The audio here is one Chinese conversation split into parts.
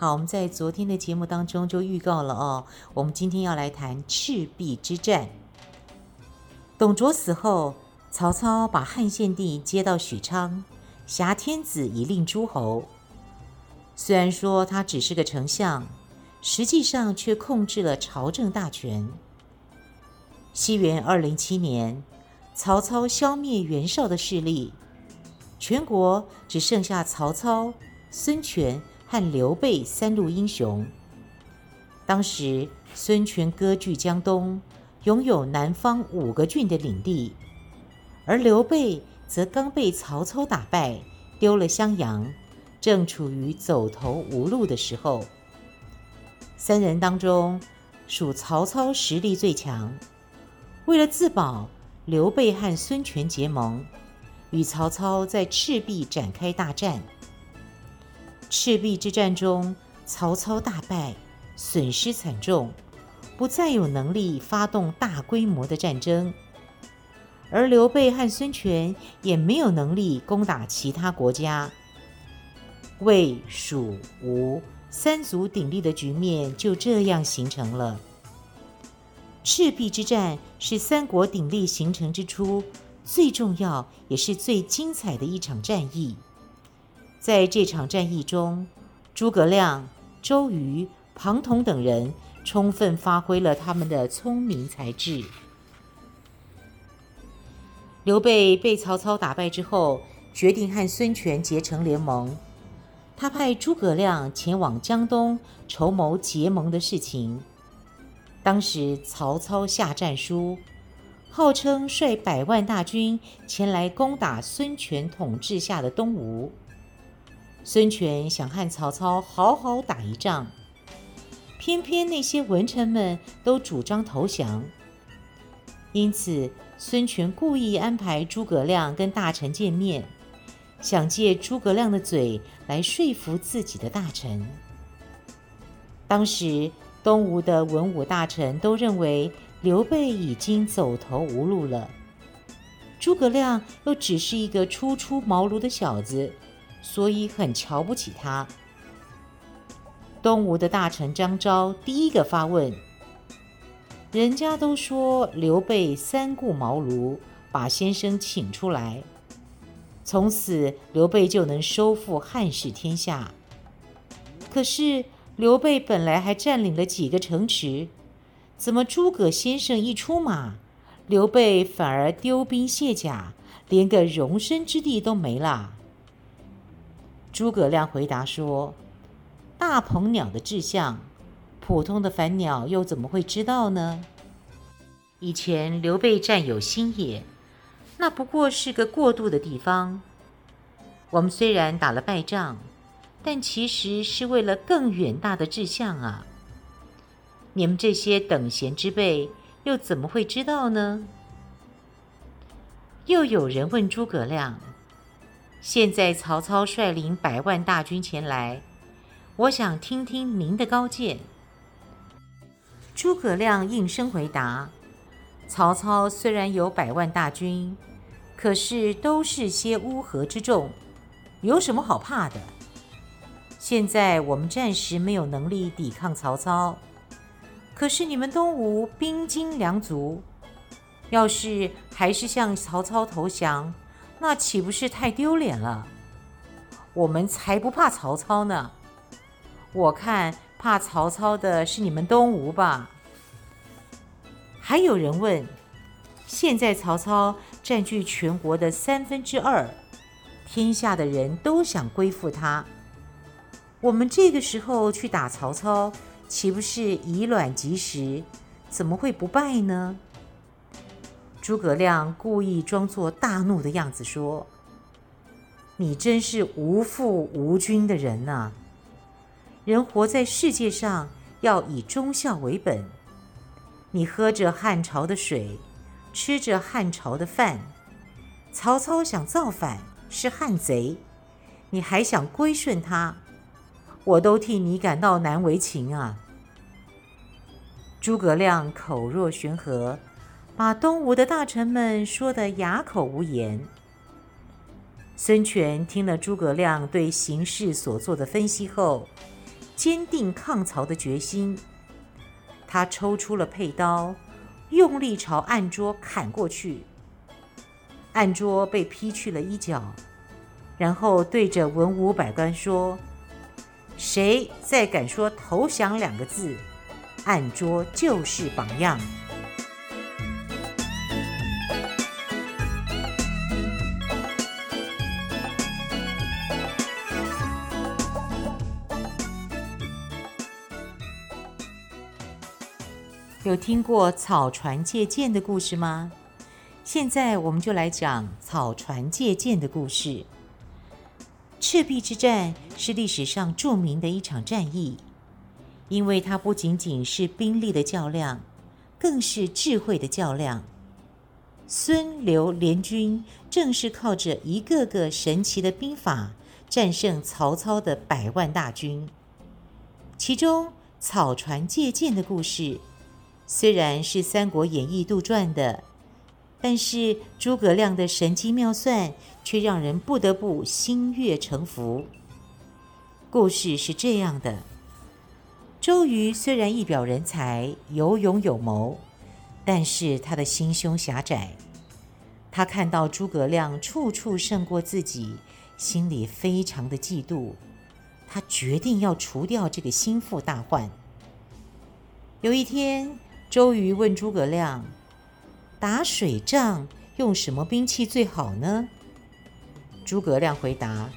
好，我们在昨天的节目当中就预告了哦，我们今天要来谈赤壁之战。董卓死后。曹操把汉献帝接到许昌，挟天子以令诸侯。虽然说他只是个丞相，实际上却控制了朝政大权。西元二零七年，曹操消灭袁绍的势力，全国只剩下曹操、孙权和刘备三路英雄。当时，孙权割据江东，拥有南方五个郡的领地。而刘备则刚被曹操打败，丢了襄阳，正处于走投无路的时候。三人当中，属曹操实力最强。为了自保，刘备和孙权结盟，与曹操在赤壁展开大战。赤壁之战中，曹操大败，损失惨重，不再有能力发动大规模的战争。而刘备和孙权也没有能力攻打其他国家，魏、蜀、吴三足鼎立的局面就这样形成了。赤壁之战是三国鼎立形成之初最重要也是最精彩的一场战役。在这场战役中，诸葛亮、周瑜、庞统等人充分发挥了他们的聪明才智。刘备被曹操打败之后，决定和孙权结成联盟。他派诸葛亮前往江东筹谋结盟的事情。当时曹操下战书，号称率百万大军前来攻打孙权统治下的东吴。孙权想和曹操好好打一仗，偏偏那些文臣们都主张投降，因此。孙权故意安排诸葛亮跟大臣见面，想借诸葛亮的嘴来说服自己的大臣。当时东吴的文武大臣都认为刘备已经走投无路了，诸葛亮又只是一个初出茅庐的小子，所以很瞧不起他。东吴的大臣张昭第一个发问。人家都说刘备三顾茅庐，把先生请出来，从此刘备就能收复汉室天下。可是刘备本来还占领了几个城池，怎么诸葛先生一出马，刘备反而丢兵卸甲，连个容身之地都没了？诸葛亮回答说：“大鹏鸟的志向。”普通的凡鸟又怎么会知道呢？以前刘备占有新野，那不过是个过渡的地方。我们虽然打了败仗，但其实是为了更远大的志向啊！你们这些等闲之辈又怎么会知道呢？又有人问诸葛亮：“现在曹操率领百万大军前来，我想听听您的高见。”诸葛亮应声回答：“曹操虽然有百万大军，可是都是些乌合之众，有什么好怕的？现在我们暂时没有能力抵抗曹操，可是你们东吴兵精粮足，要是还是向曹操投降，那岂不是太丢脸了？我们才不怕曹操呢！我看。”怕曹操的是你们东吴吧？还有人问：现在曹操占据全国的三分之二，天下的人都想归附他。我们这个时候去打曹操，岂不是以卵击石？怎么会不败呢？诸葛亮故意装作大怒的样子说：“你真是无父无君的人呐！”人活在世界上，要以忠孝为本，你喝着汉朝的水，吃着汉朝的饭。曹操想造反，是汉贼，你还想归顺他，我都替你感到难为情啊！”诸葛亮口若悬河，把东吴的大臣们说得哑口无言。孙权听了诸葛亮对形势所做的分析后，坚定抗曹的决心。他抽出了佩刀，用力朝案桌砍过去。案桌被劈去了一角，然后对着文武百官说：“谁再敢说投降两个字，案桌就是榜样。”有听过草船借箭的故事吗？现在我们就来讲草船借箭的故事。赤壁之战是历史上著名的一场战役，因为它不仅仅是兵力的较量，更是智慧的较量。孙刘联军正是靠着一个个神奇的兵法，战胜曹操的百万大军。其中草船借箭的故事。虽然是《三国演义》杜撰的，但是诸葛亮的神机妙算却让人不得不心悦诚服。故事是这样的：周瑜虽然一表人才、有勇有谋，但是他的心胸狭窄。他看到诸葛亮处处胜过自己，心里非常的嫉妒。他决定要除掉这个心腹大患。有一天，周瑜问诸葛亮：“打水仗用什么兵器最好呢？”诸葛亮回答：“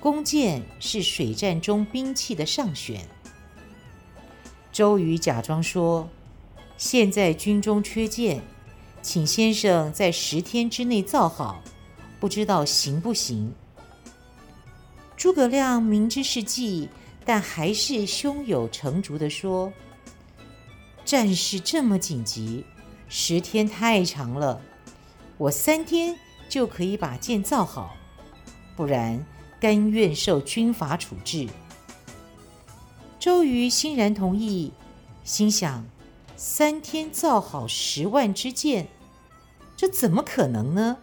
弓箭是水战中兵器的上选。”周瑜假装说：“现在军中缺箭，请先生在十天之内造好，不知道行不行？”诸葛亮明知是计，但还是胸有成竹地说。战事这么紧急，十天太长了，我三天就可以把剑造好，不然甘愿受军法处置。周瑜欣然同意，心想：三天造好十万支箭，这怎么可能呢？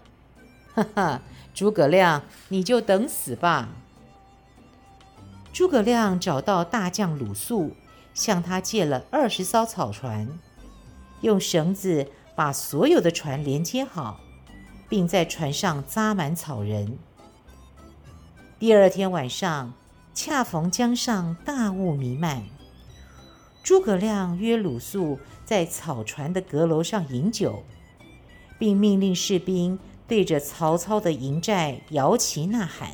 哈哈，诸葛亮，你就等死吧！诸葛亮找到大将鲁肃。向他借了二十艘草船，用绳子把所有的船连接好，并在船上扎满草人。第二天晚上，恰逢江上大雾弥漫，诸葛亮约鲁肃在草船的阁楼上饮酒，并命令士兵对着曹操的营寨摇旗呐喊。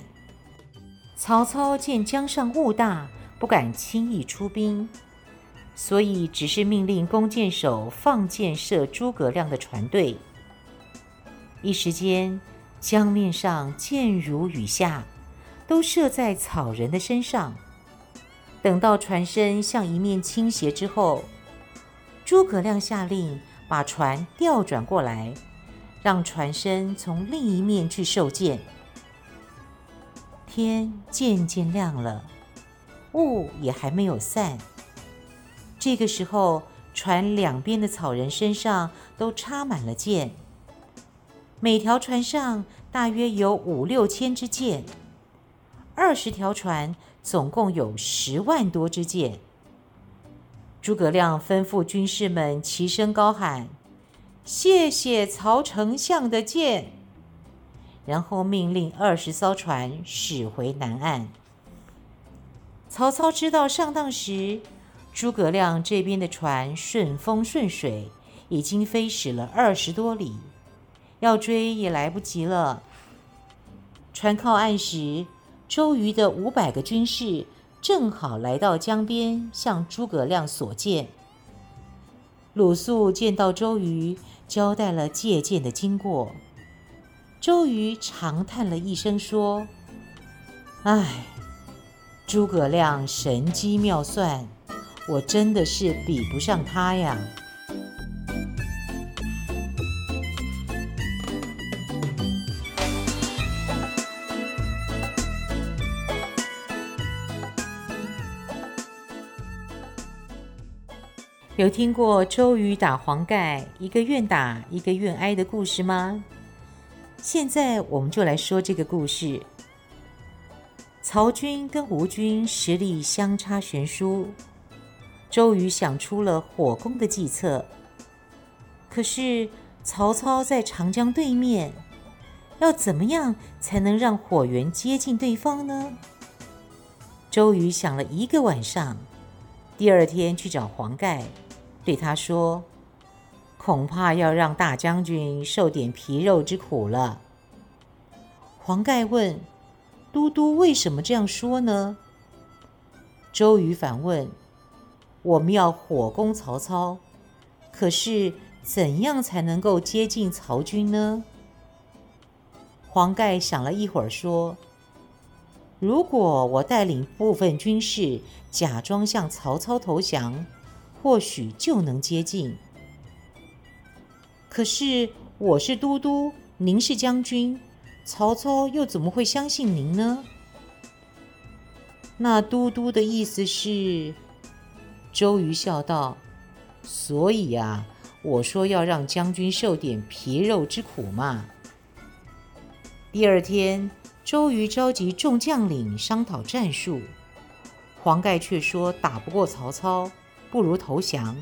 曹操见江上雾大，不敢轻易出兵。所以，只是命令弓箭手放箭射诸葛亮的船队。一时间，江面上箭如雨下，都射在草人的身上。等到船身向一面倾斜之后，诸葛亮下令把船调转过来，让船身从另一面去受箭。天渐渐亮了，雾也还没有散。这个时候，船两边的草人身上都插满了箭，每条船上大约有五六千支箭，二十条船总共有十万多支箭。诸葛亮吩咐军士们齐声高喊：“谢谢曹丞相的箭！”然后命令二十艘船驶回南岸。曹操知道上当时，诸葛亮这边的船顺风顺水，已经飞驶了二十多里，要追也来不及了。船靠岸时，周瑜的五百个军士正好来到江边，向诸葛亮索箭。鲁肃见到周瑜，交代了借箭的经过。周瑜长叹了一声，说：“唉，诸葛亮神机妙算。”我真的是比不上他呀。有听过周瑜打黄盖一个愿打一个愿挨的故事吗？现在我们就来说这个故事。曹军跟吴军实力相差悬殊周瑜想出了火攻的计策。可是曹操在长江对面，要怎么样才能让火源接近对方呢？周瑜想了一个晚上，第二天去找黄盖。对他说：“恐怕要让大将军受点皮肉之苦了。”黄盖问：“都督为什么这样说呢？”周瑜反问：“我们要火攻曹操，可是怎样才能够接近曹军呢？”黄盖想了一会儿说：“如果我带领部分军士，假装向曹操投降。”或许就能接近。可是我是都督，您是将军，曹操又怎么会相信您呢？那都督的意思是？周瑜笑道：“所以啊，我说要让将军受点皮肉之苦嘛。”第二天，周瑜召集众将领商讨战术，黄盖却说打不过曹操。不如投降。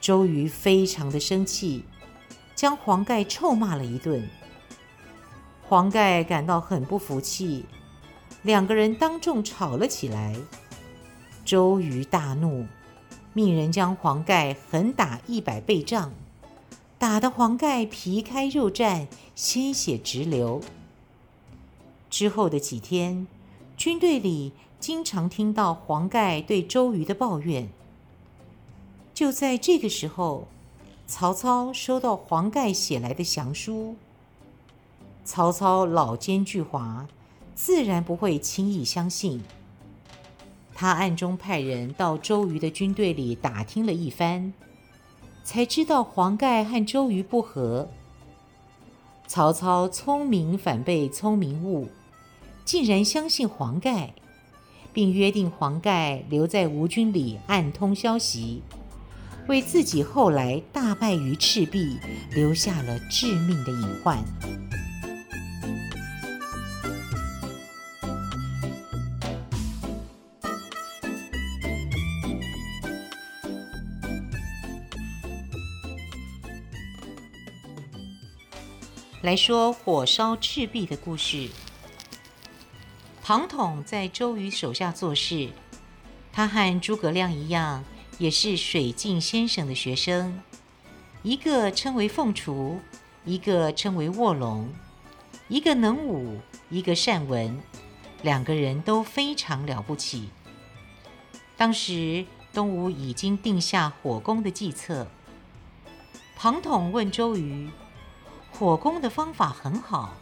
周瑜非常的生气，将黄盖臭骂了一顿。黄盖感到很不服气，两个人当众吵了起来。周瑜大怒，命人将黄盖狠打一百倍杖，打得黄盖皮开肉绽，鲜血直流。之后的几天，军队里经常听到黄盖对周瑜的抱怨。就在这个时候，曹操收到黄盖写来的降书。曹操老奸巨猾，自然不会轻易相信。他暗中派人到周瑜的军队里打听了一番，才知道黄盖和周瑜不和。曹操聪明反被聪明误，竟然相信黄盖，并约定黄盖留在吴军里暗通消息。为自己后来大败于赤壁留下了致命的隐患。来说火烧赤壁的故事。庞统在周瑜手下做事，他和诸葛亮一样。也是水镜先生的学生，一个称为凤雏，一个称为卧龙，一个能武，一个善文，两个人都非常了不起。当时东吴已经定下火攻的计策。庞统问周瑜：“火攻的方法很好，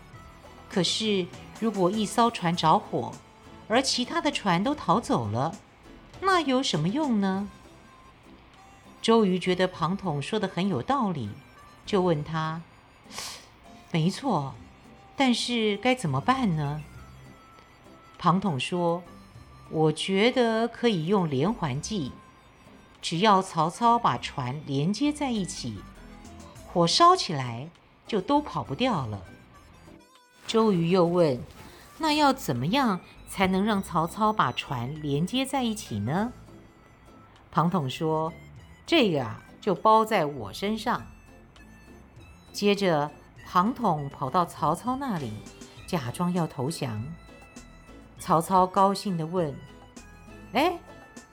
可是如果一艘船着火，而其他的船都逃走了，那有什么用呢？”周瑜觉得庞统说的很有道理，就问他：“没错，但是该怎么办呢？”庞统说：“我觉得可以用连环计，只要曹操把船连接在一起，火烧起来就都跑不掉了。”周瑜又问：“那要怎么样才能让曹操把船连接在一起呢？”庞统说。这个啊，就包在我身上。接着，庞统跑到曹操那里，假装要投降。曹操高兴地问：“哎，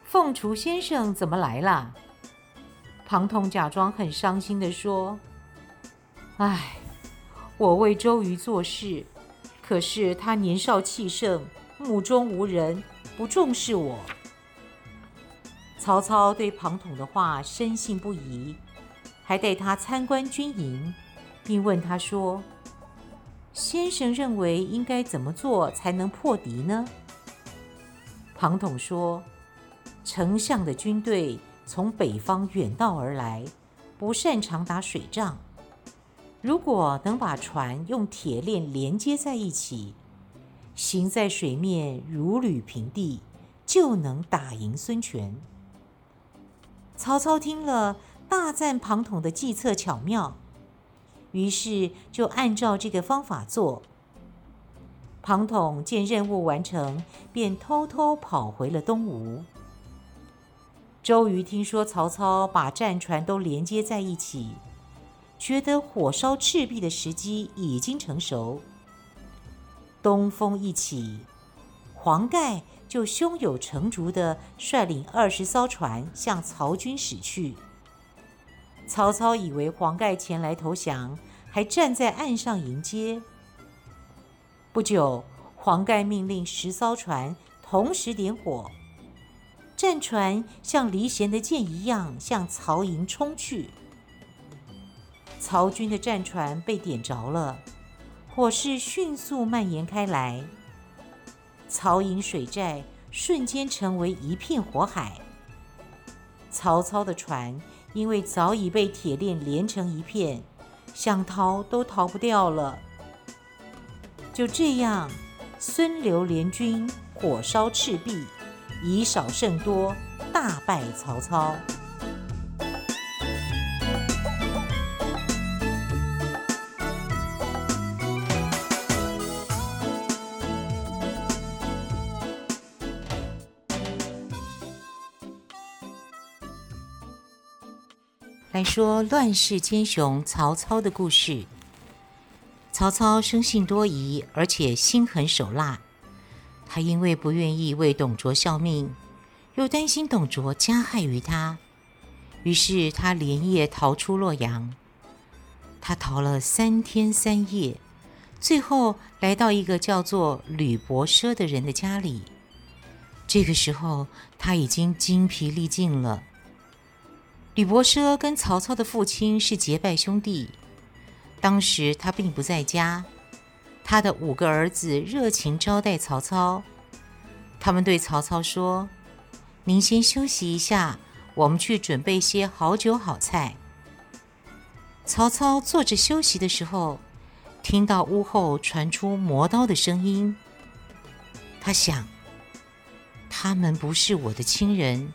凤雏先生怎么来了？”庞统假装很伤心地说：“哎，我为周瑜做事，可是他年少气盛，目中无人，不重视我。”曹操对庞统的话深信不疑，还带他参观军营，并问他说：“先生认为应该怎么做才能破敌呢？”庞统说：“丞相的军队从北方远道而来，不擅长打水仗。如果能把船用铁链连接在一起，行在水面如履平地，就能打赢孙权。”曹操听了，大赞庞统的计策巧妙，于是就按照这个方法做。庞统见任务完成，便偷偷跑回了东吴。周瑜听说曹操把战船都连接在一起，觉得火烧赤壁的时机已经成熟。东风一起，黄盖就胸有成竹地率领二十艘船向曹军驶去。曹操以为黄盖前来投降，还站在岸上迎接。不久，黄盖命令十艘船同时点火，战船像离弦的箭一样向曹营冲去。曹军的战船被点着了。火势迅速蔓延开来，曹营水寨瞬间成为一片火海。曹操的船因为早已被铁链连成一片，想逃都逃不掉了。就这样，孙刘联军火烧赤壁，以少胜多，大败曹操。来说乱世奸雄曹操的故事。曹操生性多疑，而且心狠手辣。他因为不愿意为董卓效命，又担心董卓加害于他，于是他连夜逃出洛阳。他逃了三天三夜，最后来到一个叫做吕伯奢的人的家里。这个时候，他已经精疲力尽了。吕伯奢跟曹操的父亲是结拜兄弟，当时他并不在家。他的五个儿子热情招待曹操，他们对曹操说：“您先休息一下，我们去准备些好酒好菜。”曹操坐着休息的时候，听到屋后传出磨刀的声音。他想：“他们不是我的亲人。”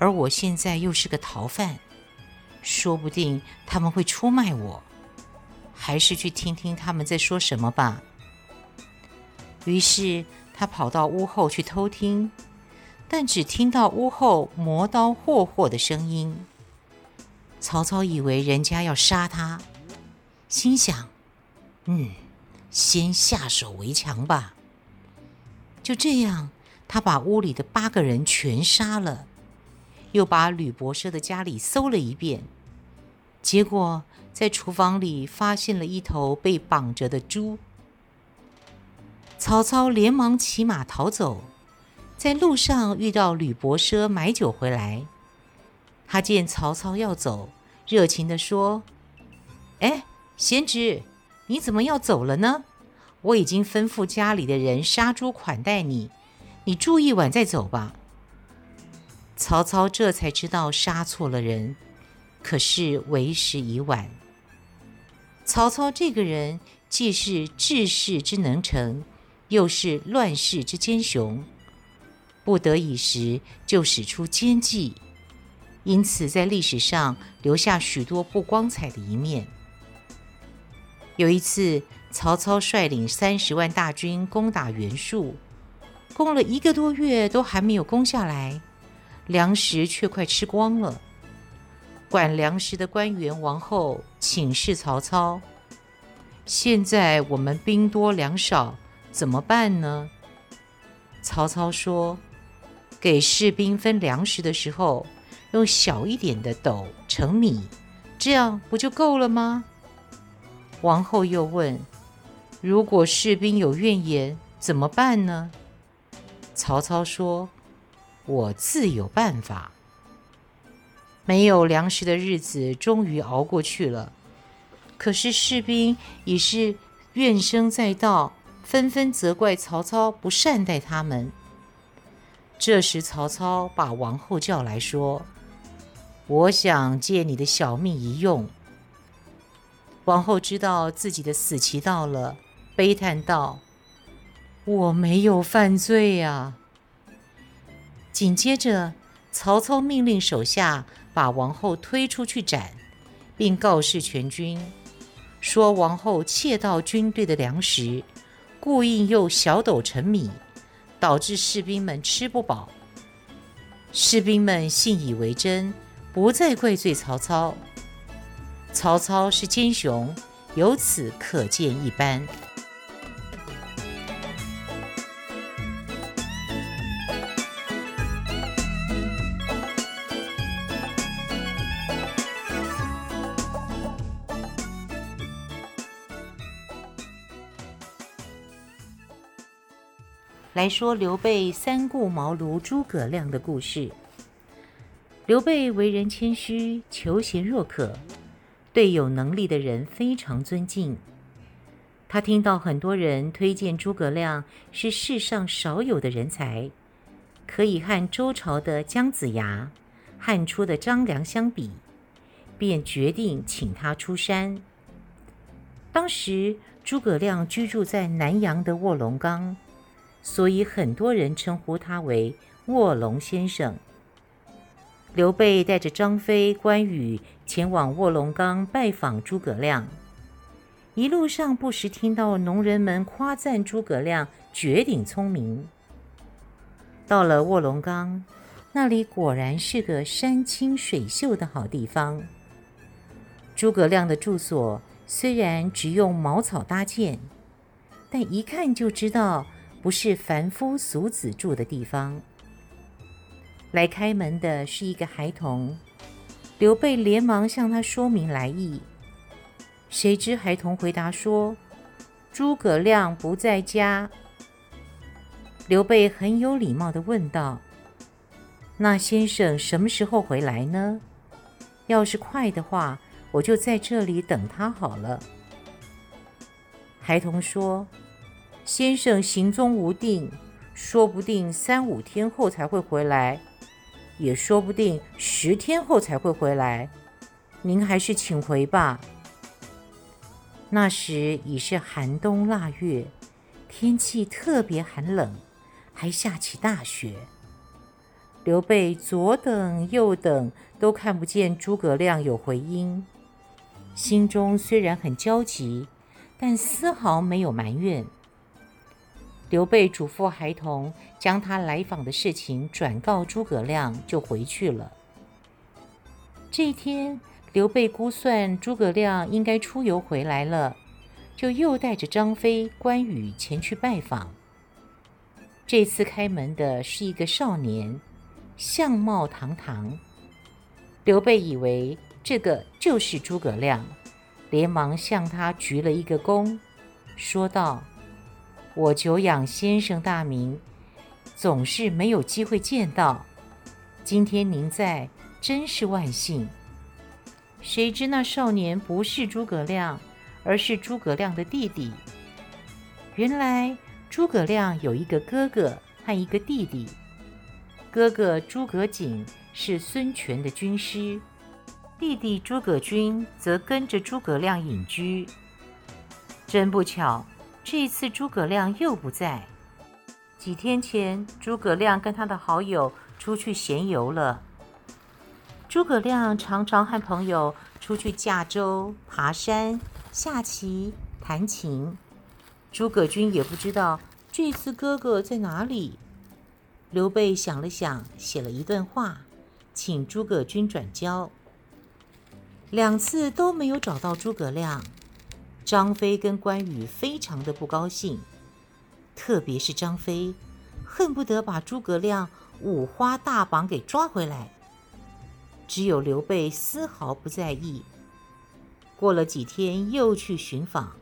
而我现在又是个逃犯，说不定他们会出卖我，还是去听听他们在说什么吧。于是他跑到屋后去偷听，但只听到屋后磨刀霍霍的声音。曹操以为人家要杀他，心想：“嗯，先下手为强吧。”就这样，他把屋里的八个人全杀了。又把吕伯奢的家里搜了一遍，结果在厨房里发现了一头被绑着的猪。曹操连忙骑马逃走，在路上遇到吕伯奢买酒回来。他见曹操要走，热情地说：“哎，贤侄，你怎么要走了呢？我已经吩咐家里的人杀猪款待你，你住一晚再走吧。”曹操这才知道杀错了人，可是为时已晚。曹操这个人既是治世之能臣，又是乱世之奸雄，不得已时就使出奸计，因此在历史上留下许多不光彩的一面。有一次，曹操率领三十万大军攻打袁术，攻了一个多月都还没有攻下来。粮食却快吃光了。管粮食的官员王后请示曹操：“现在我们兵多粮少，怎么办呢？”曹操说：“给士兵分粮食的时候，用小一点的斗盛米，这样不就够了吗？”王后又问：“如果士兵有怨言，怎么办呢？”曹操说。我自有办法。没有粮食的日子终于熬过去了，可是士兵已是怨声载道，纷纷责怪曹操不善待他们。这时，曹操把王后叫来说：“我想借你的小命一用。”王后知道自己的死期到了，悲叹道：“我没有犯罪呀。”紧接着，曹操命令手下把王后推出去斩，并告示全军，说王后窃盗军队的粮食，故意用小斗盛米，导致士兵们吃不饱。士兵们信以为真，不再怪罪曹操。曹操是奸雄，由此可见一斑。来说刘备三顾茅庐诸葛亮的故事。刘备为人谦虚，求贤若渴，对有能力的人非常尊敬。他听到很多人推荐诸葛亮是世上少有的人才，可以和周朝的姜子牙、汉初的张良相比，便决定请他出山。当时诸葛亮居住在南阳的卧龙岗。所以很多人称呼他为卧龙先生。刘备带着张飞、关羽前往卧龙岗拜访诸葛亮，一路上不时听到农人们夸赞诸葛亮绝顶聪明。到了卧龙岗，那里果然是个山清水秀的好地方。诸葛亮的住所虽然只用茅草搭建，但一看就知道。不是凡夫俗子住的地方。来开门的是一个孩童，刘备连忙向他说明来意。谁知孩童回答说：“诸葛亮不在家。”刘备很有礼貌地问道：“那先生什么时候回来呢？要是快的话，我就在这里等他好了。”孩童说。先生行踪无定，说不定三五天后才会回来，也说不定十天后才会回来。您还是请回吧。那时已是寒冬腊月，天气特别寒冷，还下起大雪。刘备左等右等，都看不见诸葛亮有回音，心中虽然很焦急，但丝毫没有埋怨。刘备嘱咐孩童将他来访的事情转告诸葛亮，就回去了。这一天，刘备估算诸葛亮应该出游回来了，就又带着张飞、关羽前去拜访。这次开门的是一个少年，相貌堂堂。刘备以为这个就是诸葛亮，连忙向他鞠了一个躬，说道。我久仰先生大名，总是没有机会见到。今天您在，真是万幸。谁知那少年不是诸葛亮，而是诸葛亮的弟弟。原来诸葛亮有一个哥哥和一个弟弟。哥哥诸葛瑾是孙权的军师，弟弟诸葛均则跟着诸葛亮隐居。真不巧。这次诸葛亮又不在。几天前，诸葛亮跟他的好友出去闲游了。诸葛亮常常和朋友出去驾舟、爬山、下棋、弹琴。诸葛均也不知道这次哥哥在哪里。刘备想了想，写了一段话，请诸葛均转交。两次都没有找到诸葛亮。张飞跟关羽非常的不高兴，特别是张飞，恨不得把诸葛亮五花大绑给抓回来。只有刘备丝毫不在意。过了几天，又去寻访。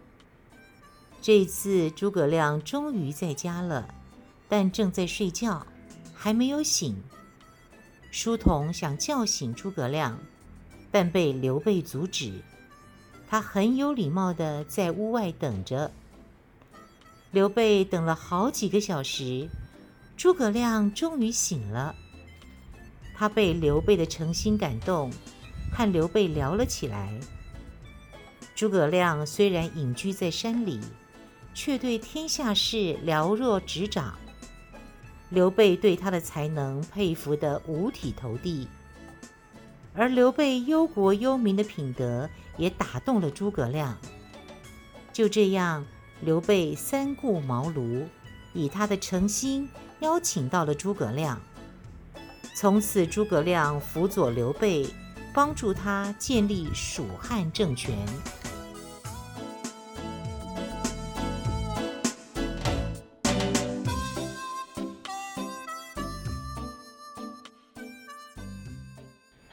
这次诸葛亮终于在家了，但正在睡觉，还没有醒。书童想叫醒诸葛亮，但被刘备阻止。他很有礼貌地在屋外等着。刘备等了好几个小时，诸葛亮终于醒了。他被刘备的诚心感动，和刘备聊了起来。诸葛亮虽然隐居在山里，却对天下事了若指掌。刘备对他的才能佩服得五体投地，而刘备忧国忧民的品德也打动了诸葛亮。就这样，刘备三顾茅庐，以他的诚心邀请到了诸葛亮。从此，诸葛亮辅佐刘备，帮助他建立蜀汉政权。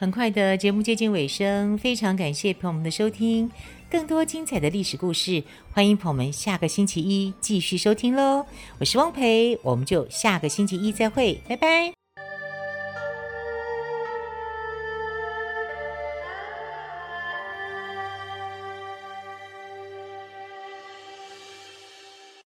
很快的节目接近尾声，非常感谢朋友们的收听。更多精彩的历史故事，欢迎朋友们下个星期一继续收听喽。我是汪培，我们就下个星期一再会，拜拜。